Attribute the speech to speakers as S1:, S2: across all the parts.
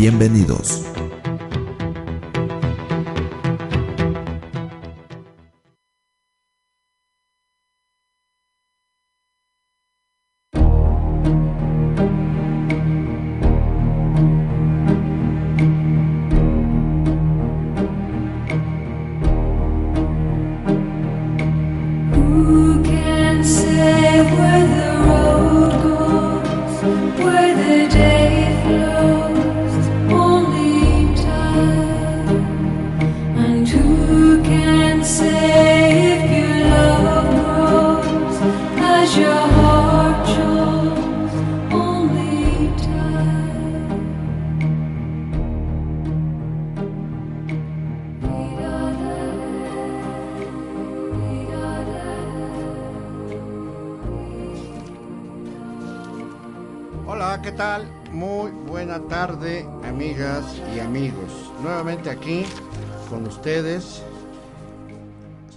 S1: Bienvenidos.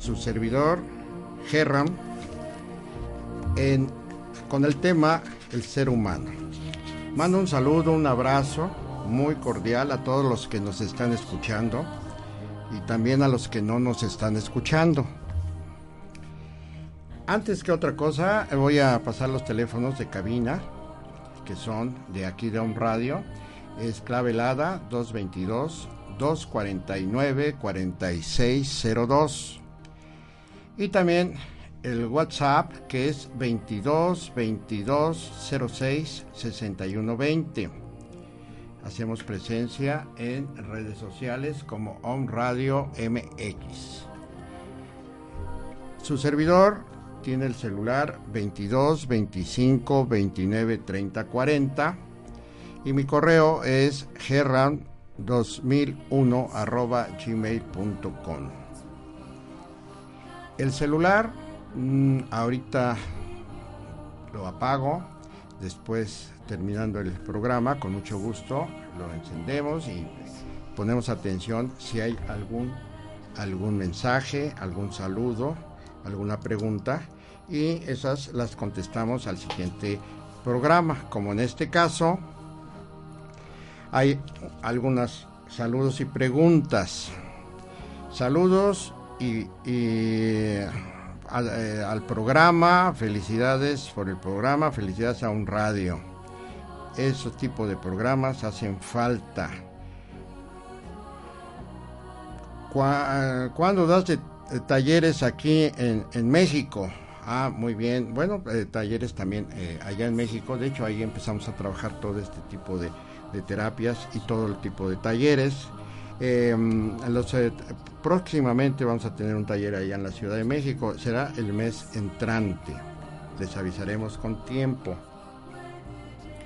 S2: Su servidor, Gerram, en, con el tema El ser humano. Mando un saludo, un abrazo muy cordial a todos los que nos están escuchando y también a los que no nos están escuchando. Antes que otra cosa, voy a pasar los teléfonos de cabina que son de aquí de un radio. Es clave helada 222 249 4602. Y también el WhatsApp que es 22 22 06 61 20. Hacemos presencia en redes sociales como Home Radio MX. Su servidor tiene el celular 22 25 29 30 40 y mi correo es gerran2001 arroba gmail.com. El celular mm, ahorita lo apago, después terminando el programa, con mucho gusto lo encendemos y ponemos atención si hay algún, algún mensaje, algún saludo, alguna pregunta y esas las contestamos al siguiente programa. Como en este caso, hay algunos saludos y preguntas. Saludos y, eh, al programa, felicidades por el programa, felicidades a un radio. Esos tipos de programas hacen falta. Cua- ¿Cuándo das de- de talleres aquí en, en México? Ah, muy bien. Bueno, eh, talleres también eh, allá en México. De hecho, ahí empezamos a trabajar todo este tipo de, de terapias y todo el tipo de talleres. Eh, los, eh, próximamente vamos a tener un taller allá en la Ciudad de México. Será el mes entrante. Les avisaremos con tiempo.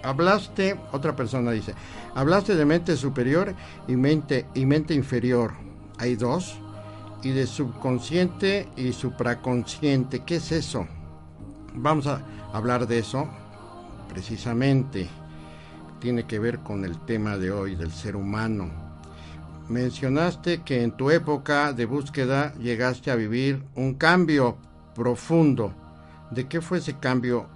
S2: Hablaste, otra persona dice, hablaste de mente superior y mente, y mente inferior. Hay dos y de subconsciente y supraconsciente. ¿Qué es eso? Vamos a hablar de eso precisamente. Tiene que ver con el tema de hoy del ser humano. Mencionaste que en tu época de búsqueda llegaste a vivir un cambio profundo. ¿De qué fue ese cambio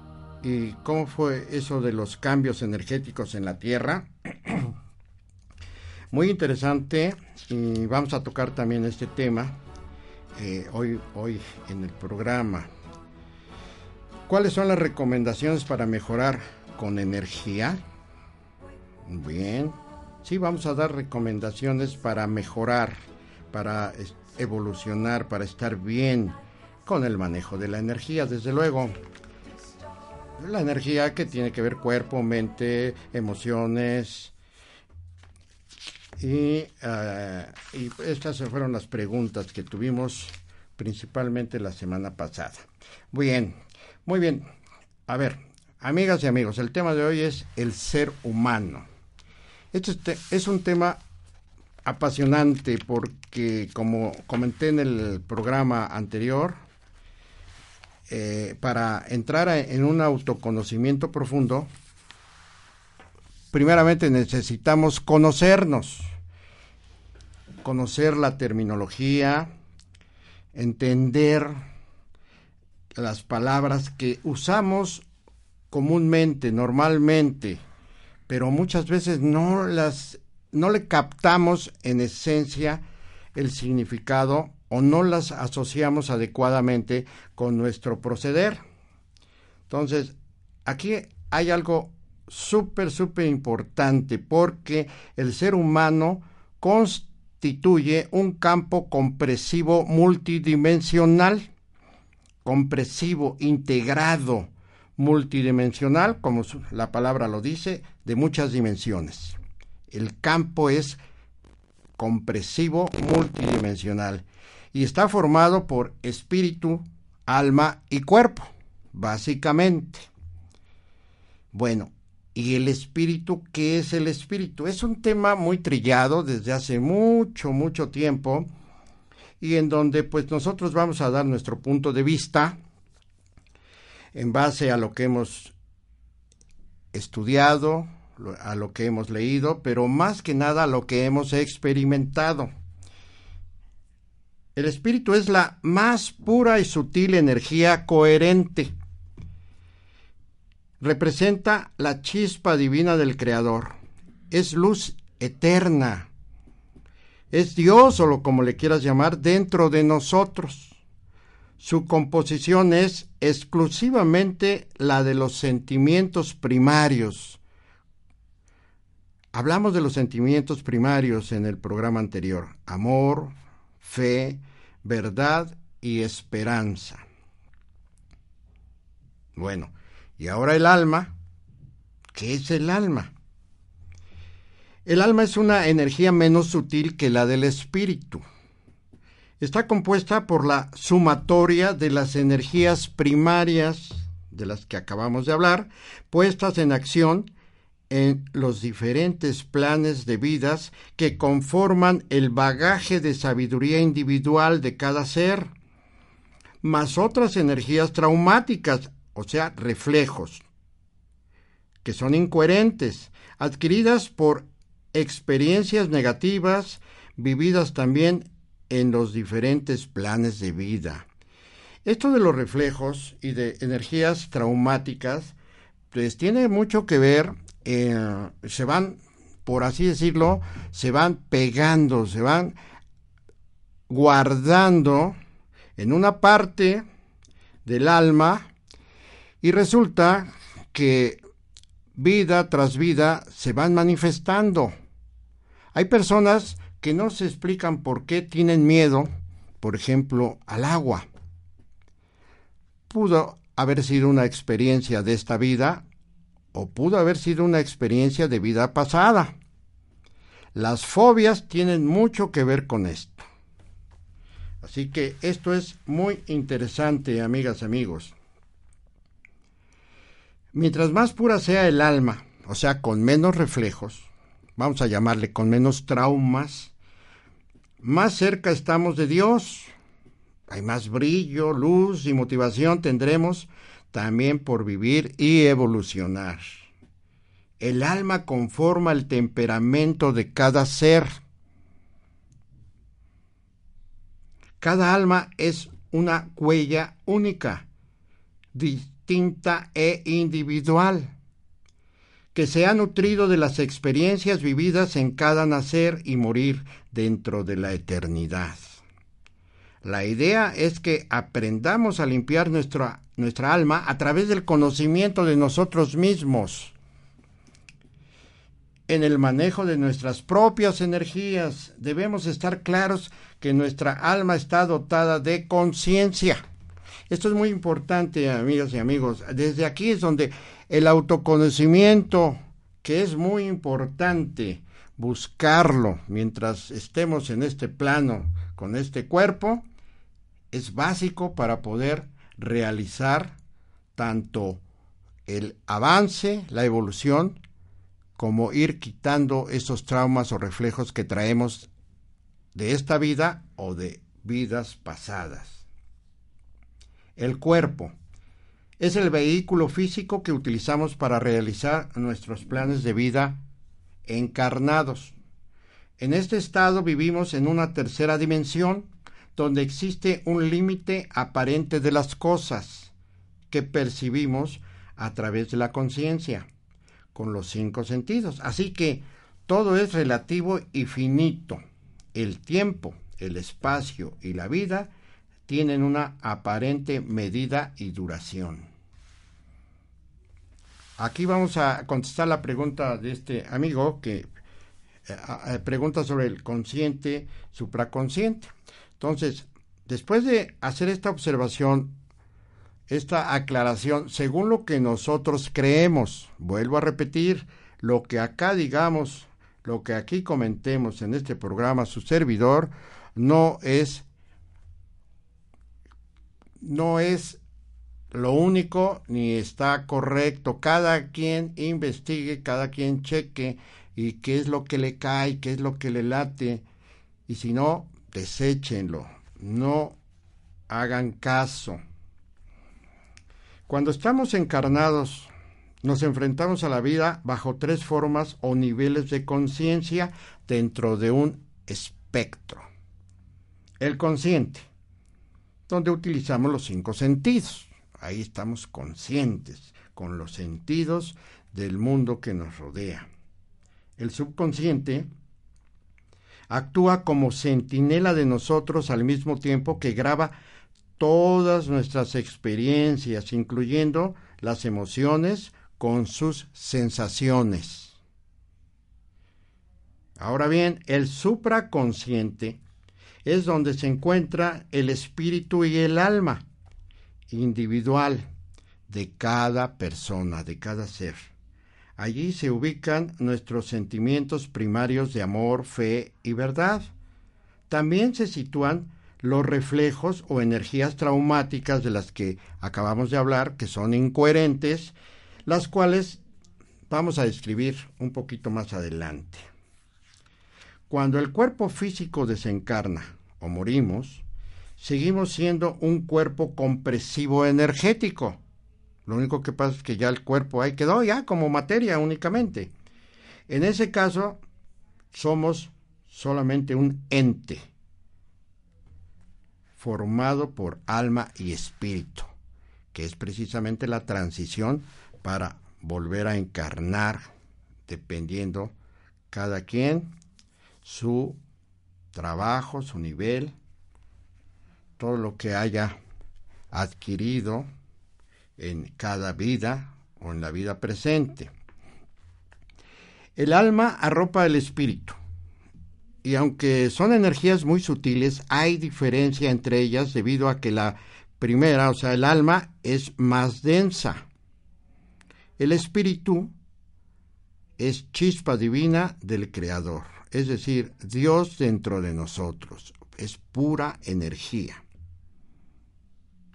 S2: y cómo fue eso de los cambios energéticos en la Tierra? Muy interesante y vamos a tocar también este tema eh, hoy, hoy en el programa. ¿Cuáles son las recomendaciones para mejorar con energía? Bien, sí, vamos a dar recomendaciones para mejorar, para evolucionar, para estar bien con el manejo de la energía, desde luego. La energía que tiene que ver cuerpo, mente, emociones, y, eh, y estas fueron las preguntas que tuvimos principalmente la semana pasada. Muy bien, muy bien. A ver, amigas y amigos, el tema de hoy es el ser humano. Este es un tema apasionante porque, como comenté en el programa anterior, eh, para entrar en un autoconocimiento profundo, primeramente necesitamos conocernos, conocer la terminología, entender las palabras que usamos comúnmente, normalmente, pero muchas veces no las no le captamos en esencia el significado o no las asociamos adecuadamente con nuestro proceder. Entonces, aquí hay algo súper, súper importante porque el ser humano constituye un campo compresivo multidimensional, compresivo, integrado, multidimensional, como la palabra lo dice, de muchas dimensiones. El campo es compresivo multidimensional y está formado por espíritu, alma y cuerpo, básicamente. Bueno, ¿y el espíritu qué es el espíritu? Es un tema muy trillado desde hace mucho, mucho tiempo y en donde pues nosotros vamos a dar nuestro punto de vista en base a lo que hemos estudiado, a lo que hemos leído, pero más que nada a lo que hemos experimentado. El espíritu es la más pura y sutil energía coherente. Representa la chispa divina del Creador. Es luz eterna. Es Dios o lo como le quieras llamar dentro de nosotros. Su composición es exclusivamente la de los sentimientos primarios. Hablamos de los sentimientos primarios en el programa anterior. Amor, fe, verdad y esperanza. Bueno, y ahora el alma. ¿Qué es el alma? El alma es una energía menos sutil que la del espíritu está compuesta por la sumatoria de las energías primarias de las que acabamos de hablar, puestas en acción en los diferentes planes de vidas que conforman el bagaje de sabiduría individual de cada ser, más otras energías traumáticas, o sea, reflejos, que son incoherentes, adquiridas por experiencias negativas, vividas también en los diferentes planes de vida. Esto de los reflejos y de energías traumáticas, pues tiene mucho que ver, eh, se van, por así decirlo, se van pegando, se van guardando en una parte del alma y resulta que vida tras vida se van manifestando. Hay personas que no se explican por qué tienen miedo, por ejemplo, al agua. Pudo haber sido una experiencia de esta vida o pudo haber sido una experiencia de vida pasada. Las fobias tienen mucho que ver con esto. Así que esto es muy interesante, amigas amigos. Mientras más pura sea el alma, o sea, con menos reflejos, vamos a llamarle con menos traumas, más cerca estamos de Dios. Hay más brillo, luz y motivación tendremos también por vivir y evolucionar. El alma conforma el temperamento de cada ser. Cada alma es una huella única, distinta e individual que se ha nutrido de las experiencias vividas en cada nacer y morir dentro de la eternidad. La idea es que aprendamos a limpiar nuestra, nuestra alma a través del conocimiento de nosotros mismos, en el manejo de nuestras propias energías. Debemos estar claros que nuestra alma está dotada de conciencia. Esto es muy importante, amigas y amigos. Desde aquí es donde el autoconocimiento, que es muy importante buscarlo mientras estemos en este plano con este cuerpo, es básico para poder realizar tanto el avance, la evolución, como ir quitando esos traumas o reflejos que traemos de esta vida o de vidas pasadas. El cuerpo es el vehículo físico que utilizamos para realizar nuestros planes de vida encarnados. En este estado vivimos en una tercera dimensión donde existe un límite aparente de las cosas que percibimos a través de la conciencia, con los cinco sentidos. Así que todo es relativo y finito. El tiempo, el espacio y la vida tienen una aparente medida y duración. Aquí vamos a contestar la pregunta de este amigo que eh, pregunta sobre el consciente, supraconsciente. Entonces, después de hacer esta observación, esta aclaración, según lo que nosotros creemos, vuelvo a repetir, lo que acá digamos, lo que aquí comentemos en este programa, su servidor, no es no es lo único ni está correcto. Cada quien investigue, cada quien cheque y qué es lo que le cae, qué es lo que le late. Y si no, deséchenlo. No hagan caso. Cuando estamos encarnados, nos enfrentamos a la vida bajo tres formas o niveles de conciencia dentro de un espectro. El consciente, donde utilizamos los cinco sentidos. Ahí estamos conscientes con los sentidos del mundo que nos rodea. El subconsciente actúa como centinela de nosotros al mismo tiempo que graba todas nuestras experiencias, incluyendo las emociones con sus sensaciones. Ahora bien, el supraconsciente es donde se encuentra el espíritu y el alma individual de cada persona, de cada ser. Allí se ubican nuestros sentimientos primarios de amor, fe y verdad. También se sitúan los reflejos o energías traumáticas de las que acabamos de hablar, que son incoherentes, las cuales vamos a describir un poquito más adelante. Cuando el cuerpo físico desencarna o morimos, seguimos siendo un cuerpo compresivo energético. Lo único que pasa es que ya el cuerpo ahí quedó ya como materia únicamente. En ese caso, somos solamente un ente formado por alma y espíritu, que es precisamente la transición para volver a encarnar, dependiendo cada quien su trabajo, su nivel, todo lo que haya adquirido en cada vida o en la vida presente. El alma arropa el espíritu. Y aunque son energías muy sutiles, hay diferencia entre ellas debido a que la primera, o sea, el alma, es más densa. El espíritu es chispa divina del Creador es decir, Dios dentro de nosotros, es pura energía.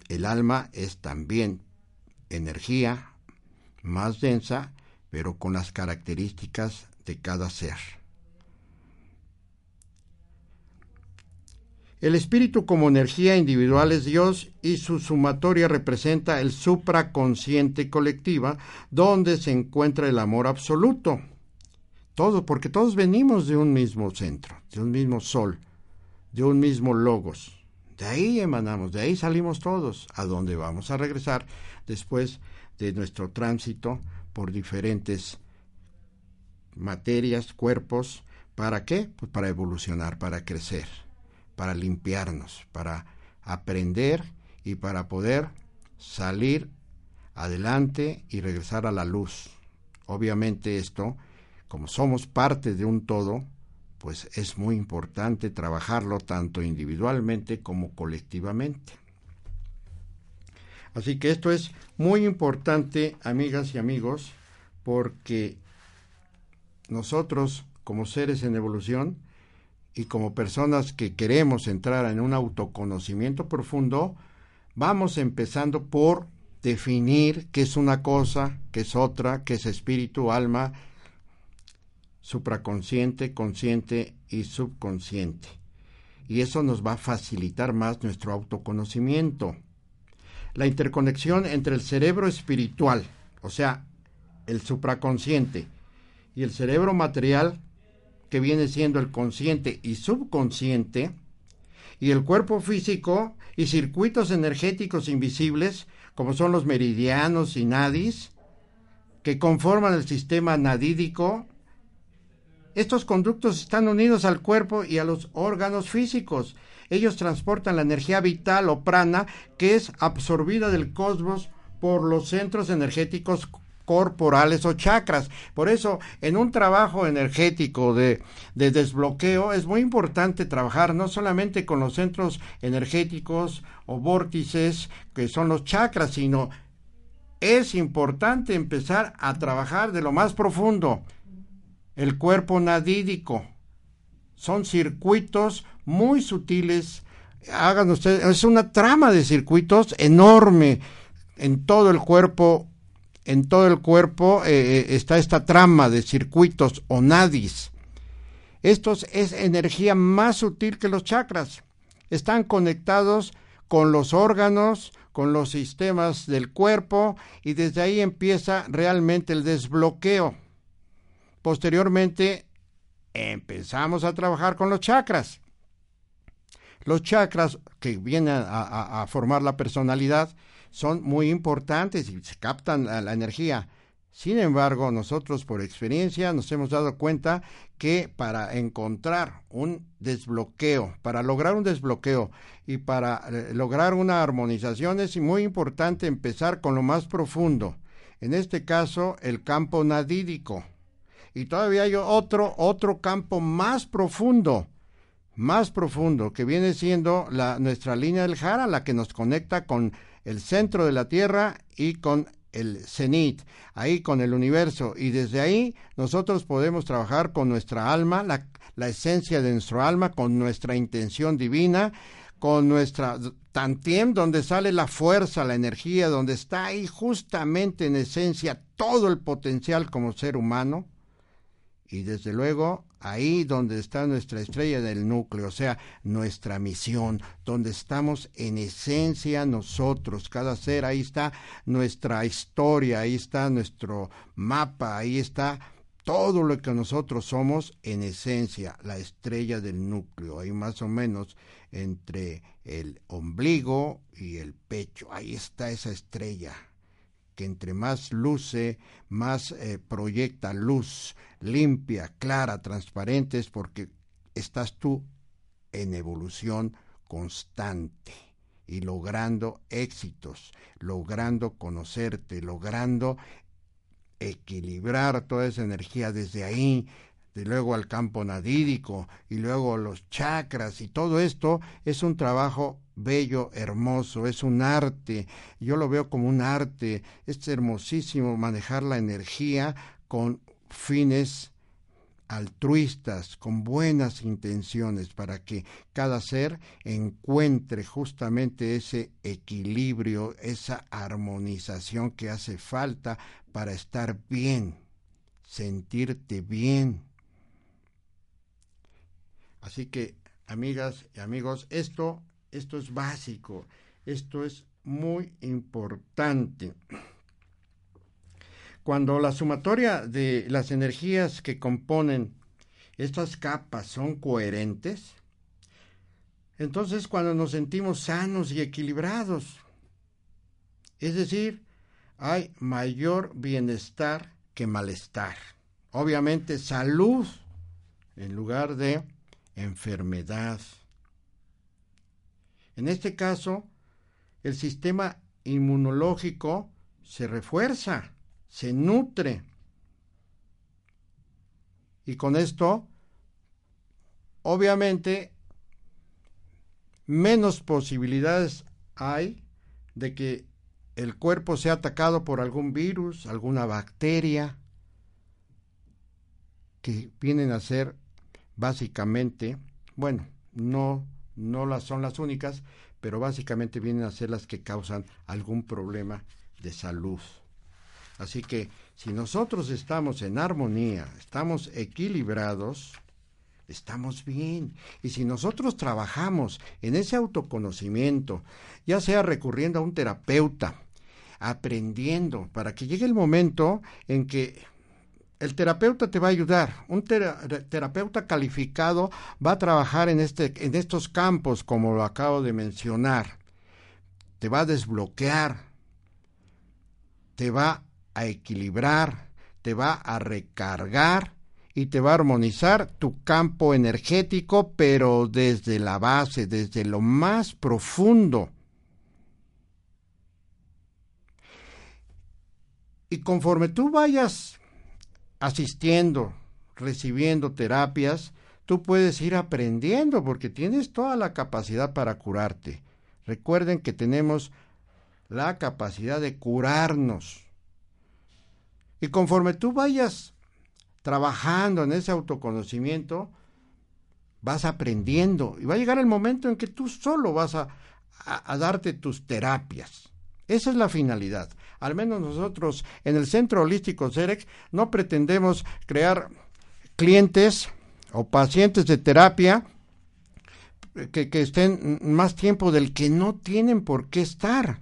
S2: El alma es también energía más densa, pero con las características de cada ser. El espíritu como energía individual es Dios y su sumatoria representa el supraconsciente colectiva, donde se encuentra el amor absoluto todo, porque todos venimos de un mismo centro, de un mismo sol, de un mismo logos. De ahí emanamos, de ahí salimos todos, a donde vamos a regresar después de nuestro tránsito por diferentes materias, cuerpos. ¿Para qué? Pues para evolucionar, para crecer, para limpiarnos, para aprender y para poder salir adelante y regresar a la luz. Obviamente esto como somos parte de un todo, pues es muy importante trabajarlo tanto individualmente como colectivamente. Así que esto es muy importante, amigas y amigos, porque nosotros como seres en evolución y como personas que queremos entrar en un autoconocimiento profundo, vamos empezando por definir qué es una cosa, qué es otra, qué es espíritu, alma, supraconsciente, consciente y subconsciente. Y eso nos va a facilitar más nuestro autoconocimiento. La interconexión entre el cerebro espiritual, o sea, el supraconsciente, y el cerebro material, que viene siendo el consciente y subconsciente, y el cuerpo físico y circuitos energéticos invisibles, como son los meridianos y nadis, que conforman el sistema nadídico Estos conductos están unidos al cuerpo y a los órganos físicos. Ellos transportan la energía vital o prana que es absorbida del cosmos por los centros energéticos corporales o chakras. Por eso, en un trabajo energético de, de, desbloqueo, es muy importante trabajar no solamente con los centros energéticos o vórtices, que son los chakras, sino es importante empezar a trabajar de lo más profundo, el cuerpo nadídico. Son circuitos muy sutiles. Hagan ustedes, es una trama de circuitos enorme en todo el cuerpo. En todo el cuerpo eh, eh, está esta trama de circuitos o nadis. Estos es energía más sutil que los chakras. Están conectados con los órganos, con los sistemas del cuerpo y desde ahí empieza realmente el desbloqueo. Posteriormente empezamos a trabajar con los chakras. Los chakras que vienen a, formar la personalidad son muy importantes y se captan la energía. Sin embargo, nosotros por experiencia nos hemos dado cuenta que para encontrar un desbloqueo, para lograr un desbloqueo y para eh, lograr una armonización es muy importante empezar con lo más profundo. En este caso, el campo nadídico. Y todavía hay otro, otro campo más profundo, más profundo, que viene siendo la, nuestra línea del Jara, la que nos conecta con el centro de la Tierra y con el cenit, ahí con el universo, y desde ahí nosotros podemos trabajar con nuestra alma, la, la esencia de nuestro alma, con nuestra intención divina, con nuestra tantiem, donde sale la fuerza, la energía, donde está ahí justamente en esencia todo el potencial como ser humano, y desde luego ahí donde está nuestra estrella del núcleo, o sea, nuestra misión, donde estamos en esencia nosotros, cada ser, ahí está nuestra historia, ahí está nuestro mapa, ahí está todo lo que nosotros somos en esencia, la estrella del núcleo, ahí más o menos entre el ombligo y el pecho, ahí está esa estrella que entre más luce, más eh, proyecta luz limpia, clara, transparente, es porque estás tú en evolución constante y logrando éxitos, logrando conocerte, logrando equilibrar toda esa energía desde ahí, de luego al campo nadídico y luego los chakras y todo esto es un trabajo bello, hermoso, es un arte, yo lo veo como un arte, es hermosísimo manejar la energía con fines altruistas, con buenas intenciones, para que cada ser encuentre justamente ese equilibrio, esa armonización que hace falta para estar bien, sentirte bien. Así que, amigas y amigos, esto esto es básico, esto es muy importante. Cuando la sumatoria de las energías que componen estas capas son coherentes, entonces cuando nos sentimos sanos y equilibrados, es decir, hay mayor bienestar que malestar. Obviamente salud en lugar de enfermedad. En este caso, el sistema inmunológico se refuerza, se nutre. Y con esto, obviamente, menos posibilidades hay de que el cuerpo sea atacado por algún virus, alguna bacteria, que vienen a ser básicamente, bueno, no no las son las únicas, pero básicamente vienen a ser las que causan algún problema de salud. Así que si nosotros estamos en armonía, estamos equilibrados, estamos bien. Y si nosotros trabajamos en ese autoconocimiento, ya sea recurriendo a un terapeuta, aprendiendo, para que llegue el momento en que el terapeuta te va a ayudar. Un terapeuta calificado va a trabajar en, este, en estos campos, como lo acabo de mencionar. Te va a desbloquear, te va a equilibrar, te va a recargar y te va a armonizar tu campo energético, pero desde la base, desde lo más profundo. Y conforme tú vayas asistiendo, recibiendo terapias, tú puedes ir aprendiendo porque tienes toda la capacidad para curarte. Recuerden que tenemos la capacidad de curarnos. Y conforme tú vayas trabajando en ese autoconocimiento, vas aprendiendo y va a llegar el momento en que tú solo vas a, darte tus terapias. Esa es la finalidad. Al menos nosotros en el Centro Holístico CEREX no pretendemos crear clientes o pacientes de terapia que, que estén más tiempo del que no tienen por qué estar.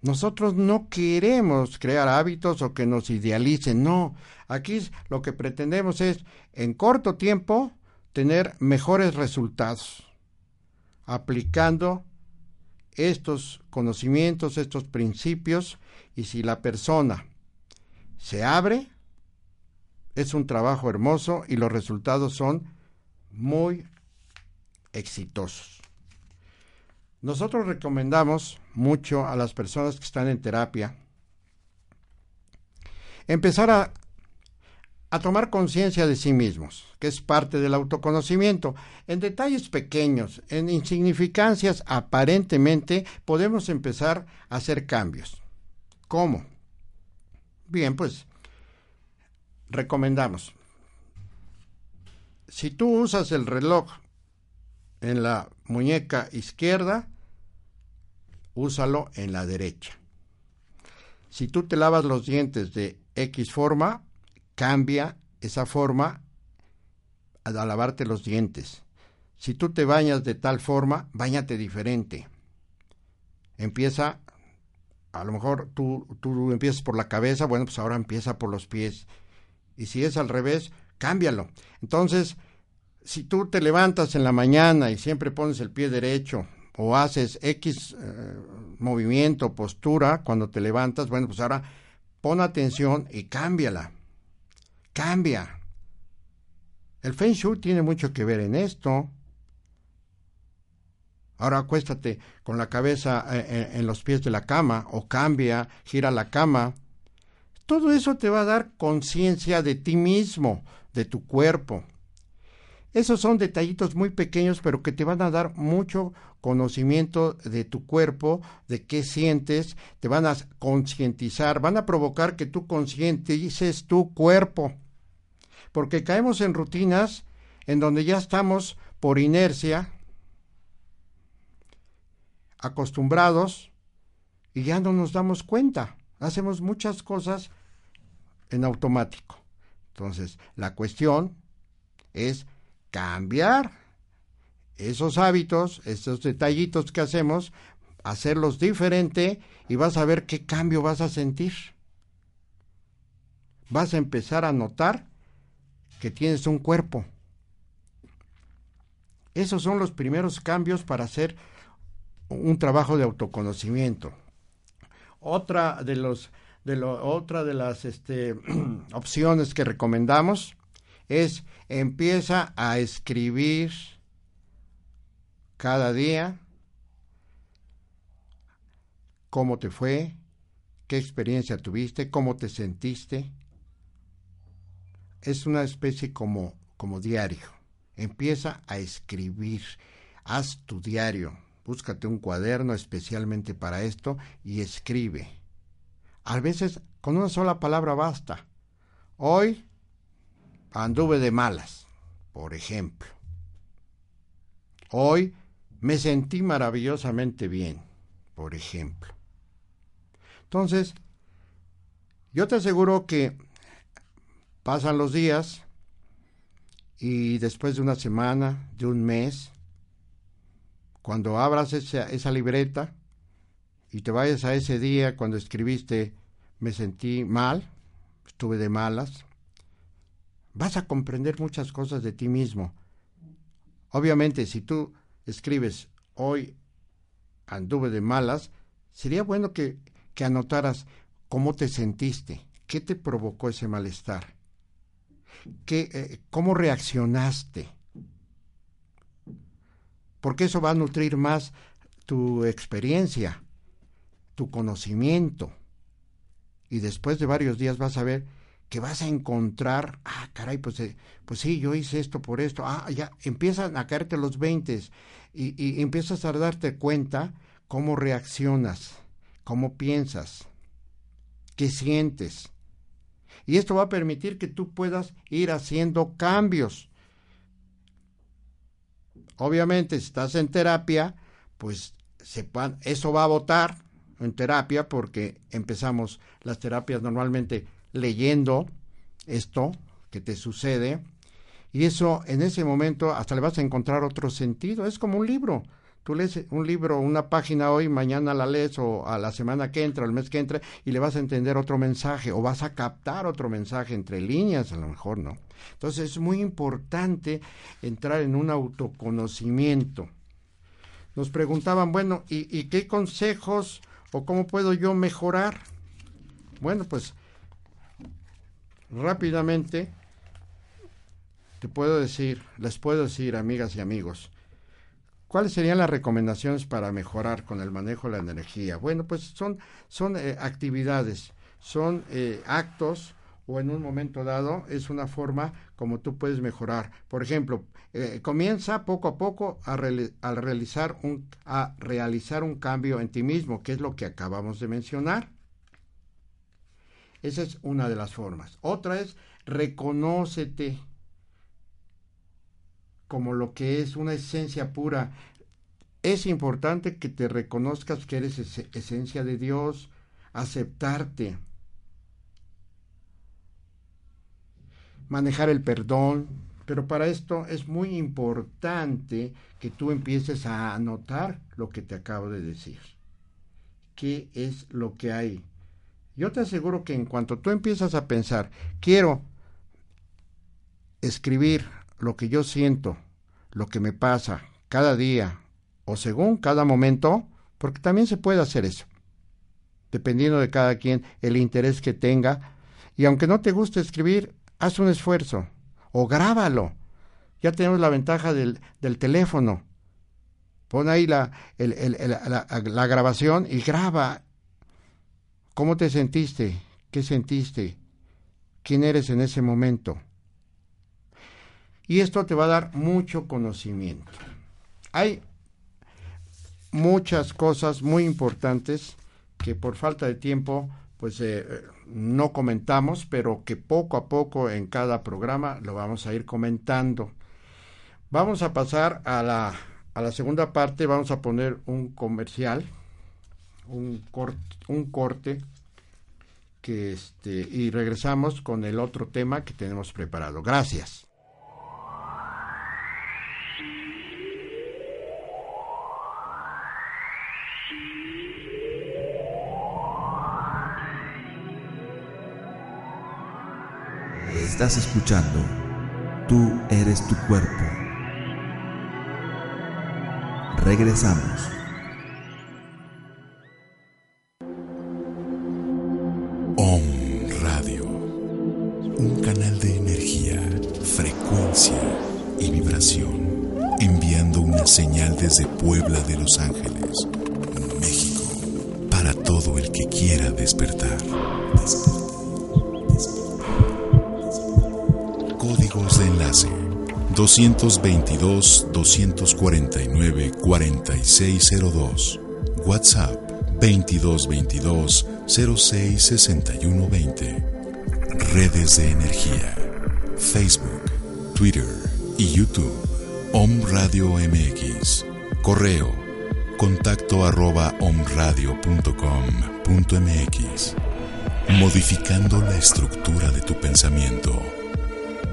S2: Nosotros no queremos crear hábitos o que nos idealicen, no. Aquí lo que pretendemos es, en corto tiempo, tener mejores resultados, aplicando estos conocimientos, estos principios, y si la persona se abre, es un trabajo hermoso y los resultados son muy exitosos. Nosotros recomendamos mucho a las personas que están en terapia empezar a, a tomar conciencia de sí mismos, que es parte del autoconocimiento. En detalles pequeños, en insignificancias aparentemente, podemos empezar a hacer cambios. ¿Cómo? Bien, pues recomendamos. Si tú usas el reloj en la muñeca izquierda, úsalo en la derecha. Si tú te lavas los dientes de X forma, cambia esa forma al lavarte los dientes. Si tú te bañas de tal forma, bañate diferente. Empieza, a lo mejor tú, tú empiezas por la cabeza, bueno, pues ahora empieza por los pies. Y si es al revés, cámbialo. Entonces, si tú te levantas en la mañana y siempre pones el pie derecho o haces X eh, movimiento, postura cuando te levantas, bueno, pues ahora pon atención y cámbiala. Cambia. El Feng Shui tiene mucho que ver en esto. Ahora acuéstate con la cabeza eh, eh, en los pies de la cama o cambia, gira la cama. Todo eso te va a dar conciencia de ti mismo, de tu cuerpo. Esos son detallitos muy pequeños, pero que te van a dar mucho conocimiento de tu cuerpo, de qué sientes, te van a concientizar, van a provocar que tú concientices tu cuerpo. Porque caemos en rutinas en donde ya estamos por inercia acostumbrados y ya no nos damos cuenta. Hacemos muchas cosas en automático. Entonces, la cuestión es cambiar esos hábitos, esos detallitos que hacemos, hacerlos diferente y vas a ver qué cambio vas a sentir. Vas a empezar a notar que tienes un cuerpo. Esos son los primeros cambios para hacer un trabajo de autoconocimiento. Otra de los de otra de las este, opciones que recomendamos es empieza a escribir cada día cómo te fue, qué experiencia tuviste, cómo te sentiste. Es una especie como, como diario. Empieza a escribir, haz tu diario, búscate un cuaderno especialmente para esto y escribe. A veces con una sola palabra basta. Hoy anduve de malas, por ejemplo. Hoy me sentí maravillosamente bien, por ejemplo. Entonces, yo te aseguro que pasan los días y después de una semana, de un mes, cuando abras esa, libreta y te vayas a ese día cuando escribiste me sentí mal, estuve de malas, vas a comprender muchas cosas de ti mismo. Obviamente, si tú escribes hoy anduve de malas, sería bueno que, que anotaras cómo te sentiste, qué te provocó ese malestar. Qué, eh, cómo reaccionaste. Porque eso va a nutrir más tu experiencia, tu conocimiento. Y después de varios días vas a ver que vas a encontrar, ah, caray, pues, eh, pues sí, yo hice esto por esto, ah, ya empiezan a caerte los veintes y, y empiezas a darte cuenta cómo reaccionas, cómo piensas, qué sientes. Y esto va a permitir que tú puedas ir haciendo cambios. Obviamente, si estás en terapia, pues sepan, eso va a votar en terapia porque empezamos las terapias normalmente leyendo esto que te sucede y eso en ese momento hasta le vas a encontrar otro sentido. Es como un libro. Tú lees un libro, una página hoy, mañana la lees o a la semana que entra, al mes que entra y le vas a entender otro mensaje o vas a captar otro mensaje entre líneas, a lo mejor no. Entonces es muy importante entrar en un autoconocimiento. Nos preguntaban, bueno, ¿y, y qué consejos o cómo puedo yo mejorar? Bueno, pues rápidamente te puedo decir, les puedo decir, amigas y amigos, ¿cuáles serían las recomendaciones para mejorar con el manejo de la energía? Bueno, pues son, son eh, actividades, son eh, actos o en un momento dado es una forma como tú puedes mejorar. Por ejemplo, eh, comienza poco a poco a, realizar un, a realizar un cambio en ti mismo, que es lo que acabamos de mencionar. Esa es una de las formas. Otra es reconócete como lo que es una esencia pura. Es importante que te reconozcas que eres esencia de Dios, aceptarte, manejar el perdón, pero para esto es muy importante que tú empieces a anotar lo que te acabo de decir. ¿Qué es lo que hay? Yo te aseguro que en cuanto tú empiezas a pensar, quiero escribir lo que yo siento, lo que me pasa cada día o según cada momento, porque también se puede hacer eso, dependiendo de cada quien, el interés que tenga. Y aunque no te guste escribir, haz un esfuerzo o grábalo. Ya tenemos la ventaja del, del teléfono. Pon ahí la, la, la grabación y graba ¿Cómo te sentiste? ¿Qué sentiste? ¿Quién eres en ese momento? Y esto te va a dar mucho conocimiento. Hay muchas cosas muy importantes que por falta de tiempo pues eh, no comentamos, pero que poco a poco en cada programa lo vamos a ir comentando. Vamos a pasar a la, a la segunda parte, vamos a poner un comercial un, un corte que este, y regresamos con el otro tema que tenemos preparado. Gracias.
S1: Estás escuchando Tú eres tu cuerpo. Regresamos. señal desde Puebla de Los Ángeles, México, para todo el que quiera despertar. De enlace 222-249-4602. WhatsApp 2222-066120. Redes de energía. Facebook, Twitter y YouTube. Om Radio MX. Correo contacto arroba omradio.com.mx. Modificando la estructura de tu pensamiento.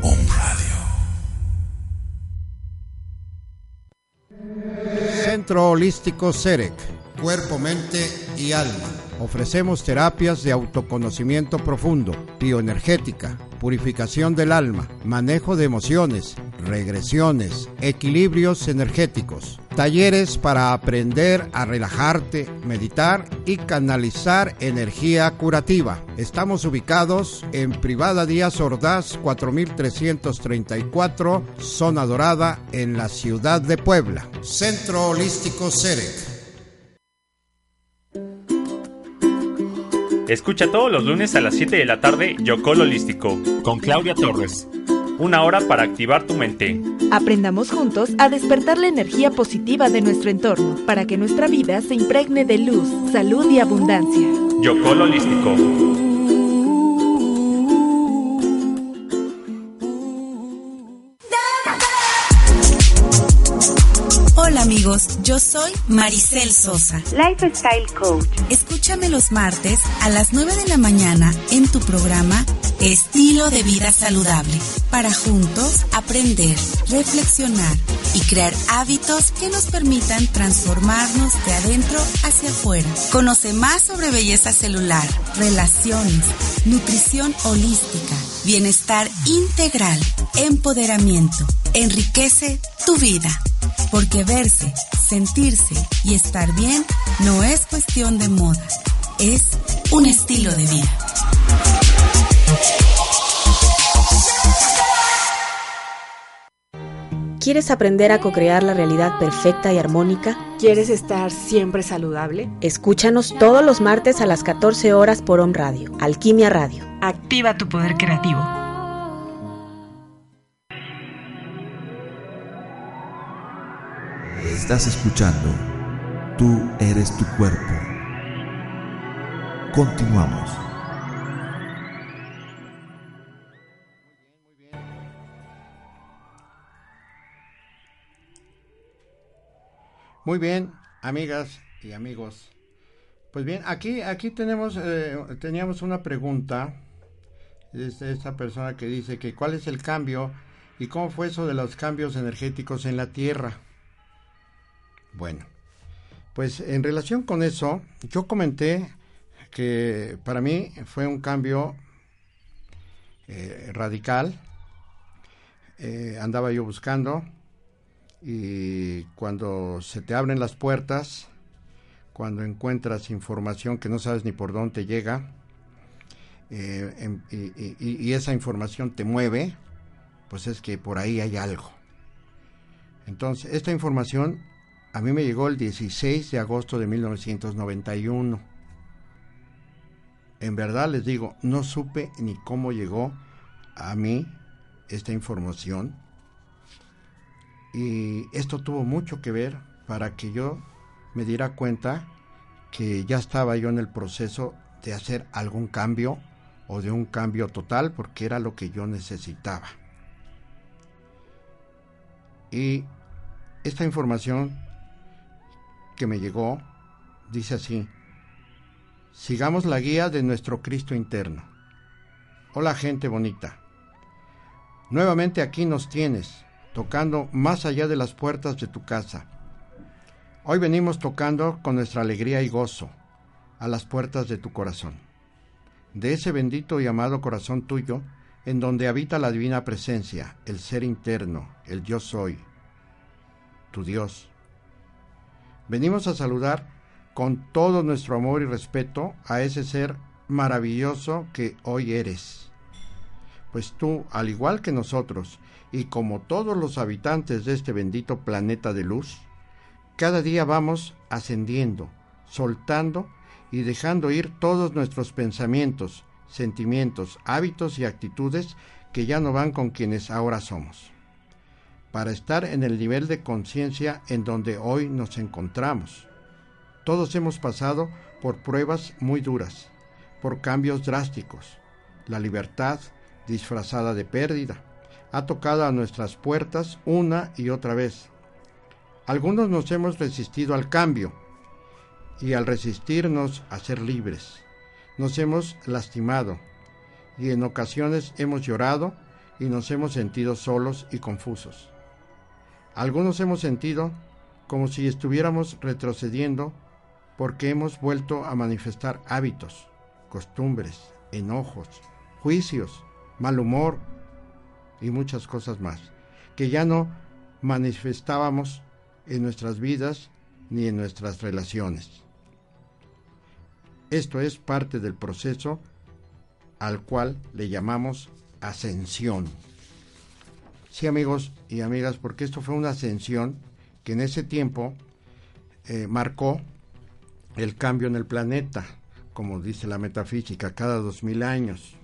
S1: Om Radio.
S2: Centro Holístico CEREC. Cuerpo, mente y alma Ofrecemos terapias de autoconocimiento profundo, bioenergética, purificación del alma, manejo de emociones, regresiones, equilibrios energéticos, talleres para aprender a relajarte, meditar y canalizar energía curativa. Estamos ubicados en Privada Díaz Ordaz 4334, Zona Dorada, en la ciudad de Puebla. Centro Holístico Cerec.
S3: Escucha todos los lunes a las 7 de la tarde Yocol Holístico con Claudia Torres. Una hora para activar tu mente.
S4: Aprendamos juntos a despertar la energía positiva de nuestro entorno para que nuestra vida se impregne de luz, salud y abundancia.
S3: Yocol Holístico.
S5: Hola amigos, yo soy Maricel Sosa,
S6: Lifestyle Coach.
S5: Escúchame los martes a las 9 de la mañana en tu programa Estilo de Vida Saludable, para juntos aprender, reflexionar y crear hábitos que nos permitan transformarnos de adentro hacia afuera. Conoce más sobre belleza celular, relaciones, nutrición holística, bienestar integral, empoderamiento. Enriquece tu vida. Porque verse, sentirse y estar bien no es cuestión de moda, es un estilo de vida.
S7: ¿Quieres aprender a co-crear la realidad perfecta y armónica?
S8: ¿Quieres estar siempre saludable?
S7: Escúchanos todos los martes a las 14 horas por Om Radio, Alquimia Radio.
S8: Activa tu poder creativo.
S1: Estás escuchando Tú eres tu cuerpo. Continuamos.
S2: Muy bien, amigas y amigos. Pues bien, aquí, aquí tenemos, eh, teníamos una pregunta de esta persona que dice que cuál es el cambio y cómo fue eso de los cambios energéticos en la Tierra. Bueno, pues en relación con eso, yo comenté que para mí fue un cambio eh, radical. Eh, andaba yo buscando y cuando se te abren las puertas, cuando encuentras información que no sabes ni por dónde llega, eh, em, y, y, esa información te mueve, pues es que por ahí hay algo. Entonces, esta información a mí me llegó el 16 de agosto de 1991. En verdad les digo, no supe ni cómo llegó a mí esta información y esto tuvo mucho que ver para que yo me diera cuenta que ya estaba yo en el proceso de hacer algún cambio o de un cambio total porque era lo que yo necesitaba. Y esta información que me llegó dice así, sigamos la guía de nuestro Cristo interno. Hola gente bonita, nuevamente aquí nos tienes tocando más allá de las puertas de tu casa. Hoy venimos tocando con nuestra alegría y gozo a las puertas de tu corazón, de ese bendito y amado corazón tuyo, en donde habita la divina presencia, el ser interno, el yo soy, tu Dios. Venimos a saludar con todo nuestro amor y respeto a ese ser maravilloso que hoy eres. Pues tú, al igual que nosotros, y como todos los habitantes de este bendito planeta de luz, cada día vamos ascendiendo, soltando y dejando ir todos nuestros pensamientos, sentimientos, hábitos y actitudes que ya no van con quienes ahora somos, para estar en el nivel de conciencia en donde hoy nos encontramos. Todos hemos pasado por pruebas muy duras, por cambios drásticos, la libertad disfrazada de pérdida, ha tocado a nuestras puertas una y otra vez. Algunos nos hemos resistido al cambio y al resistirnos a ser libres, nos hemos lastimado y en ocasiones hemos llorado y nos hemos sentido solos y confusos. Algunos hemos sentido como si estuviéramos retrocediendo porque hemos vuelto a manifestar hábitos, costumbres, enojos, juicios, mal humor y muchas cosas más, que ya no manifestábamos en nuestras vidas ni en nuestras relaciones. Esto es parte del proceso al cual le llamamos ascensión. Sí, amigos y amigas, porque esto fue una ascensión que en ese tiempo eh, marcó el cambio en el planeta, como dice la metafísica, cada dos mil años.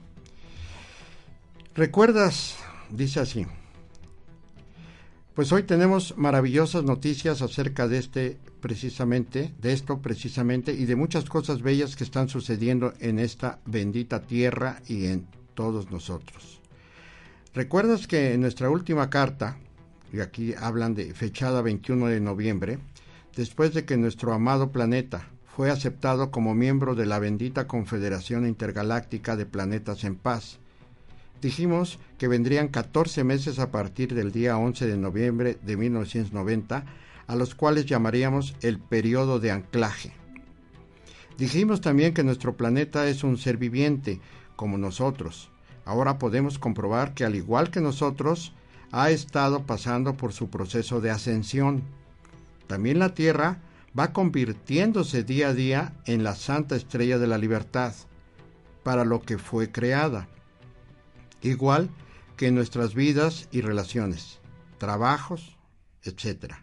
S2: ¿Recuerdas? Dice así. Pues hoy tenemos maravillosas noticias acerca de este precisamente, de esto precisamente y de muchas cosas bellas que están sucediendo en esta bendita tierra y en todos nosotros. ¿Recuerdas que en nuestra última carta, y aquí hablan de fechada 21 de noviembre, después de que nuestro amado planeta fue aceptado como miembro de la bendita Confederación Intergaláctica de Planetas en Paz. Dijimos que vendrían 14 meses a partir del día 11 de noviembre de 1990, a los cuales llamaríamos el periodo de anclaje. Dijimos también que nuestro planeta es un ser viviente, como nosotros. Ahora podemos comprobar que al igual que nosotros, ha estado pasando por su proceso de ascensión. También la Tierra va convirtiéndose día a día en la santa estrella de la libertad, para lo que fue creada, igual que en nuestras vidas y relaciones, trabajos, etc.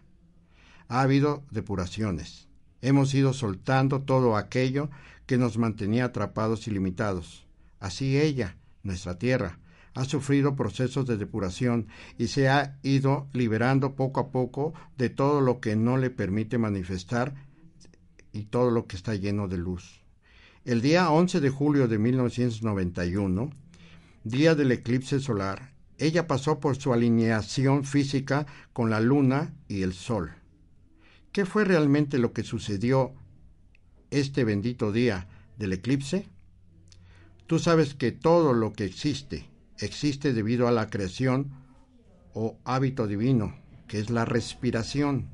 S2: Ha habido depuraciones. Hemos ido soltando todo aquello que nos mantenía atrapados y limitados. Así ella, nuestra tierra, ha sufrido procesos de depuración y se ha ido liberando poco a poco de todo lo que no le permite manifestar y todo lo que está lleno de luz. El día 11 de julio de 1991, día del eclipse solar, ella pasó por su alineación física con la luna y el sol. ¿Qué fue realmente lo que sucedió este bendito día del eclipse? Tú sabes que todo lo que existe, existe debido a la creación o hábito divino, que es la respiración,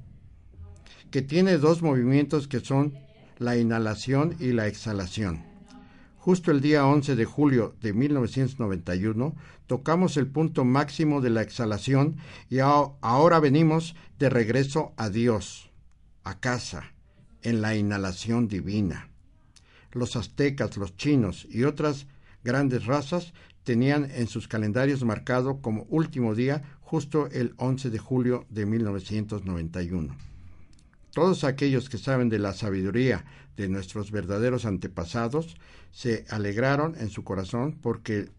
S2: que tiene dos movimientos que son la inhalación y la exhalación. Justo el día 11 de julio de 1991 tocamos el punto máximo de la exhalación y ahora venimos de regreso a Dios, a casa, en la inhalación divina. Los aztecas, los chinos y otras grandes razas tenían en sus calendarios marcado como último día justo el 11 de julio de 1991. Todos aquellos que saben de la sabiduría de nuestros verdaderos antepasados se alegraron en su corazón porque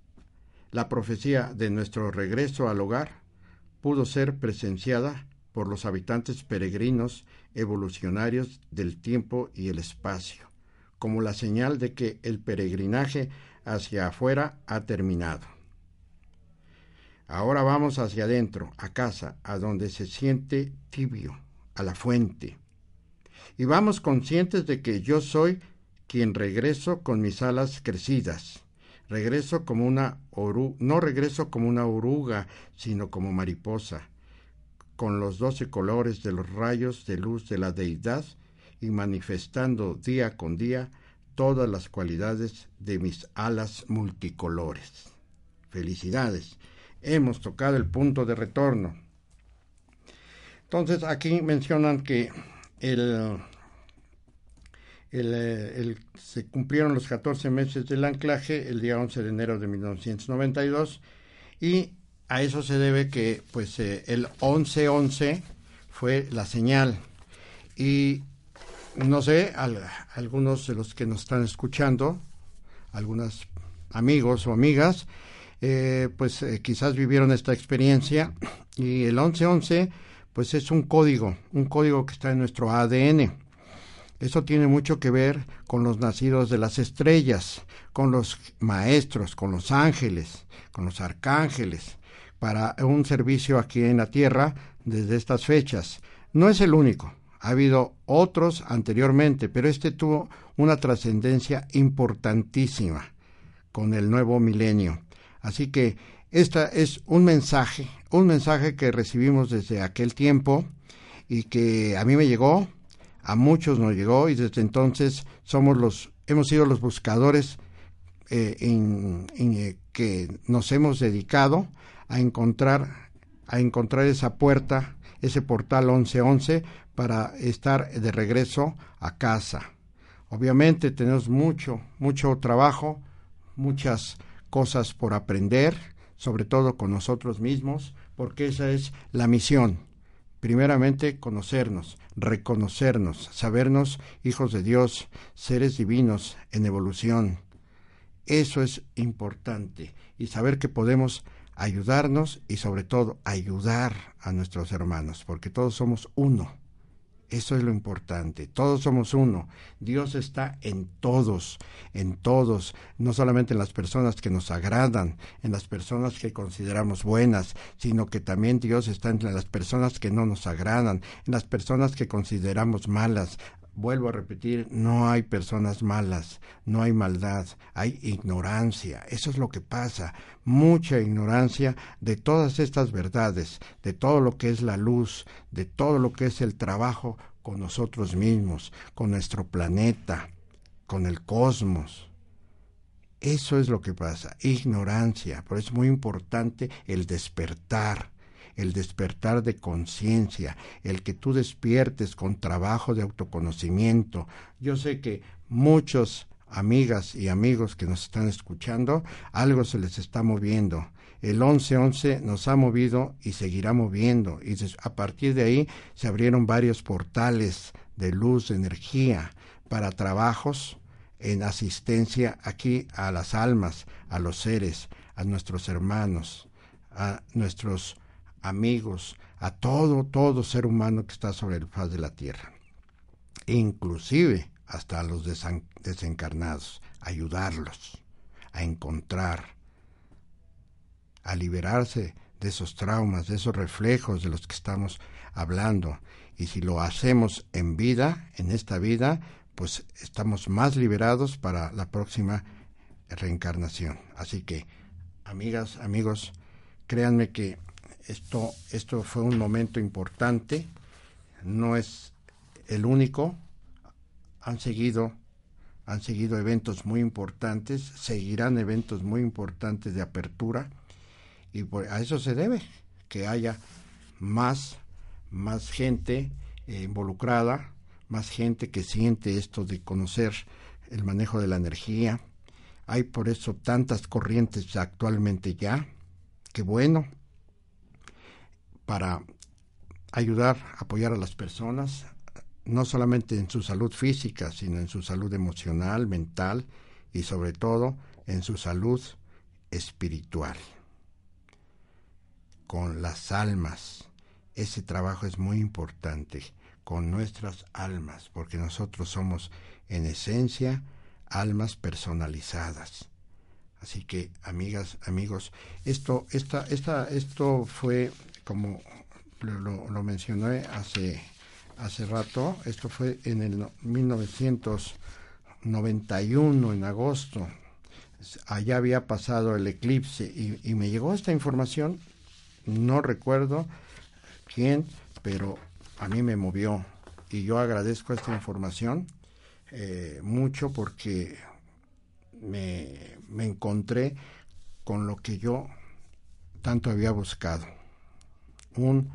S2: la profecía de nuestro regreso al hogar pudo ser presenciada por los habitantes peregrinos evolucionarios del tiempo y el espacio, como la señal de que el peregrinaje hacia afuera ha terminado. Ahora vamos hacia adentro, a casa, a donde se siente tibio, a la fuente. Y vamos conscientes de que yo soy quien regreso con mis alas crecidas. Regreso como una oru no regreso como una oruga, sino como mariposa, con los doce colores de los rayos de luz de la deidad y manifestando día con día todas las cualidades de mis alas multicolores. Felicidades. Hemos tocado el punto de retorno. Entonces aquí mencionan que el, el, se cumplieron los 14 meses del anclaje el día 11 de enero de 1992 y a eso se debe que pues eh, el 11-11 fue la señal. Y no sé, algunos de los que nos están escuchando, algunos amigos o amigas, eh, pues eh, quizás vivieron esta experiencia y el 1111 pues es un código, un código que está en nuestro ADN. Eso tiene mucho que ver con los nacidos de las estrellas, con los maestros, con los ángeles, con los arcángeles, para un servicio aquí en la tierra desde estas fechas. No es el único, ha habido otros anteriormente, pero este tuvo una trascendencia importantísima con el nuevo milenio. Así que este es un mensaje, un mensaje que recibimos desde aquel tiempo y que a mí me llegó a muchos nos llegó y desde entonces somos los, hemos sido los buscadores eh, en, eh, que nos hemos dedicado a encontrar, a encontrar esa puerta, ese portal 1111 para estar de regreso a casa. Obviamente tenemos mucho, mucho trabajo, muchas cosas por aprender, sobre todo con nosotros mismos, porque esa es la misión. Primeramente, conocernos, reconocernos, sabernos hijos de Dios, seres divinos en evolución. Eso es importante y saber que podemos ayudarnos y sobre todo ayudar a nuestros hermanos, porque todos somos uno eso es lo importante. Todos somos uno. Dios está en todos, en todos, no solamente en las personas que nos agradan, en las personas que consideramos buenas, sino que también Dios está entre las personas que no nos agradan, en las personas que consideramos malas, vuelvo a repetir, no hay personas malas, no hay maldad, hay ignorancia. Eso es lo que pasa, mucha ignorancia de todas estas verdades, de todo lo que es la luz, de todo lo que es el trabajo con nosotros mismos, con nuestro planeta, con el cosmos. Eso es lo que pasa, ignorancia. Por eso es muy importante el despertar el despertar de conciencia, el que tú despiertes con trabajo de autoconocimiento. Yo sé que muchos amigas y amigos que nos están escuchando, algo se les está moviendo. El 1111 nos ha movido y seguirá moviendo y a partir de ahí se abrieron varios portales de luz, de energía para trabajos en asistencia aquí a las almas, a los seres, a nuestros hermanos, a nuestros amigos, a todo, todo ser humano que está sobre el faz de la tierra, inclusive hasta a los desencarnados, ayudarlos a encontrar, a liberarse de esos traumas, de esos reflejos de los que estamos hablando. Y si lo hacemos en vida, en esta vida, pues estamos más liberados para la próxima reencarnación. Así que, amigas, amigos, créanme que esto, esto fue un momento importante, no es el único, han seguido, han seguido eventos muy importantes, seguirán eventos muy importantes de apertura y a eso se debe que haya más, más gente eh, involucrada, más gente que siente esto de conocer el manejo de la energía. Hay por eso tantas corrientes actualmente ya, que bueno, para ayudar, apoyar a las personas, no solamente en su salud física, sino en su salud emocional, mental y sobre todo en su salud espiritual. Con las almas, ese trabajo es muy importante, con nuestras almas, porque nosotros somos en esencia almas personalizadas. Así que, amigas, amigos, esto, esta, esta, esto fue como lo, mencioné hace, hace rato, esto fue en el 1991, en agosto, allá había pasado el eclipse y, me llegó esta información, no recuerdo quién, pero a mí me movió. Y yo agradezco esta información eh, mucho porque me, me encontré con lo que yo tanto había buscado un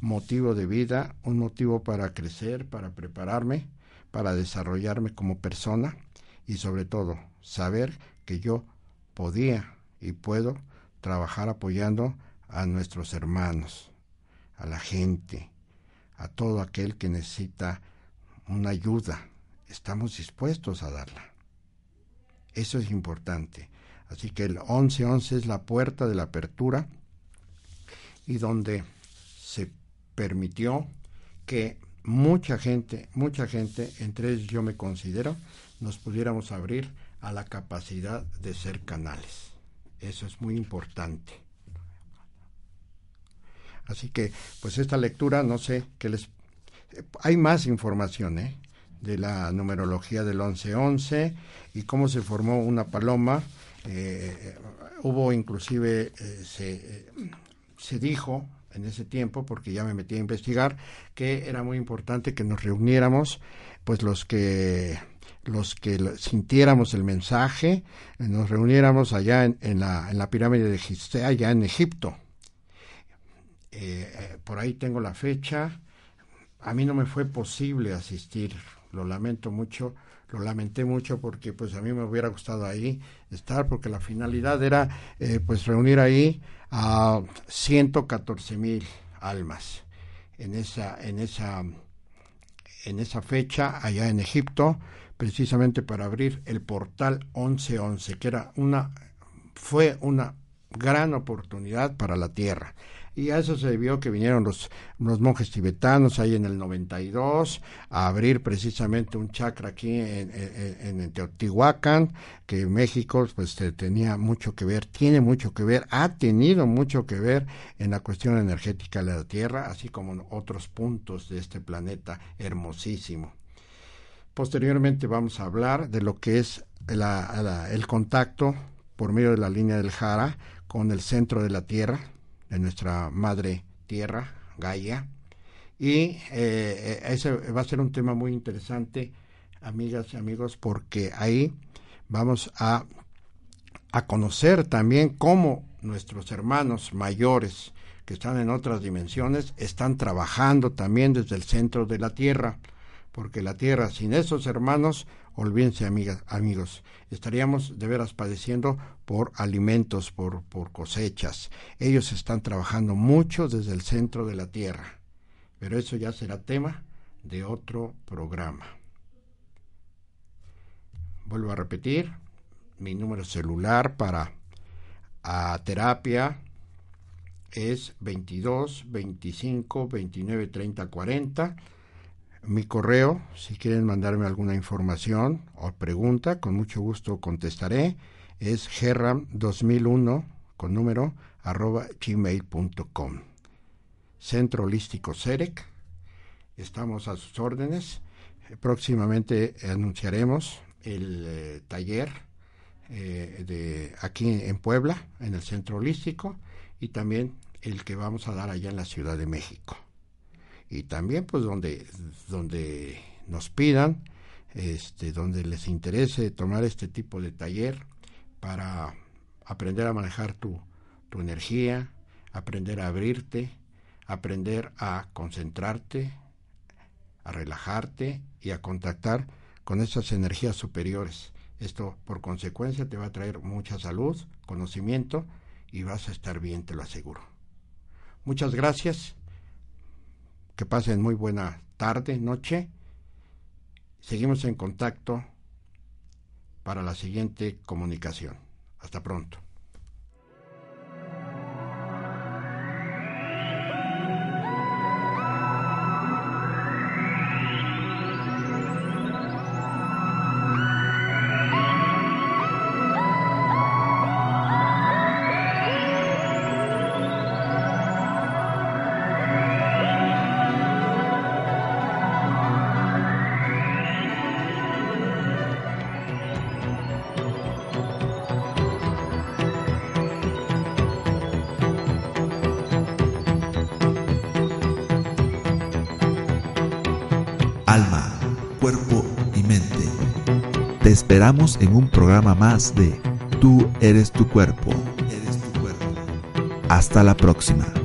S2: motivo de vida, un motivo para crecer, para prepararme, para desarrollarme como persona y sobre todo saber que yo podía y puedo trabajar apoyando a nuestros hermanos, a la gente, a todo aquel que necesita una ayuda. Estamos dispuestos a darla. Eso es importante. Así que el 1111 es la puerta de la apertura y donde se permitió que mucha gente, mucha gente, entre ellos yo me considero, nos pudiéramos abrir a la capacidad de ser canales. Eso es muy importante. Así que, pues esta lectura, no sé qué les... Hay más información, ¿eh? De la numerología del 1111 y cómo se formó una paloma. Eh, hubo inclusive, eh, se, se dijo, en ese tiempo, porque ya me metí a investigar, que era muy importante que nos reuniéramos, pues los que los que sintiéramos el mensaje, nos reuniéramos allá en, la, en la, pirámide de Gizeh, allá en Egipto. Eh, eh, por ahí tengo la fecha. A mí no me fue posible asistir, lo lamento mucho, lo lamenté mucho porque pues a mí me hubiera gustado ahí estar porque la finalidad era eh, pues reunir ahí a 114 mil almas en esa en esa en esa fecha allá en Egipto precisamente para abrir el portal 1111 que era una fue una gran oportunidad para la tierra y a eso se debió que vinieron los, monjes tibetanos ahí en el 92 a abrir precisamente un chakra aquí en, en, Teotihuacán, que México pues tenía mucho que ver, tiene mucho que ver, ha tenido mucho que ver en la cuestión energética de la Tierra, así como en otros puntos de este planeta hermosísimo. Posteriormente vamos a hablar de lo que es el contacto por medio de la línea del Jara con el centro de la Tierra, de nuestra madre tierra, Gaia. Y eh, ese va a ser un tema muy interesante, amigas y amigos, porque ahí vamos a, a conocer también cómo nuestros hermanos mayores que están en otras dimensiones están trabajando también desde el centro de la Tierra, porque la Tierra sin esos hermanos olvídense amigos, estaríamos de veras padeciendo por alimentos, por, por cosechas. Ellos están trabajando mucho desde el centro de la tierra, pero eso ya será tema de otro programa. Vuelvo a repetir, mi número celular para a terapia es 22 25 29 30 40 mi correo, si quieren mandarme alguna información o pregunta, con mucho gusto contestaré. Es gerram2001 con número arroba gmail.com. Centro Holístico CEREC. Estamos a sus órdenes. Próximamente anunciaremos el eh, taller eh, de aquí en Puebla, en el Centro Holístico, y también el que vamos a dar allá en la Ciudad de México y también pues donde, donde nos pidan, este, donde les interese tomar este tipo de taller para aprender a manejar tu, tu energía, aprender a abrirte, aprender a concentrarte, a relajarte y a contactar con esas energías superiores. Esto por consecuencia te va a traer mucha salud, conocimiento y vas a estar bien, te lo aseguro. Muchas gracias que pasen muy buena tarde, noche. Seguimos en contacto para la siguiente comunicación. Hasta pronto.
S1: Esperamos en un programa más de Tú eres tu cuerpo. Hasta la próxima.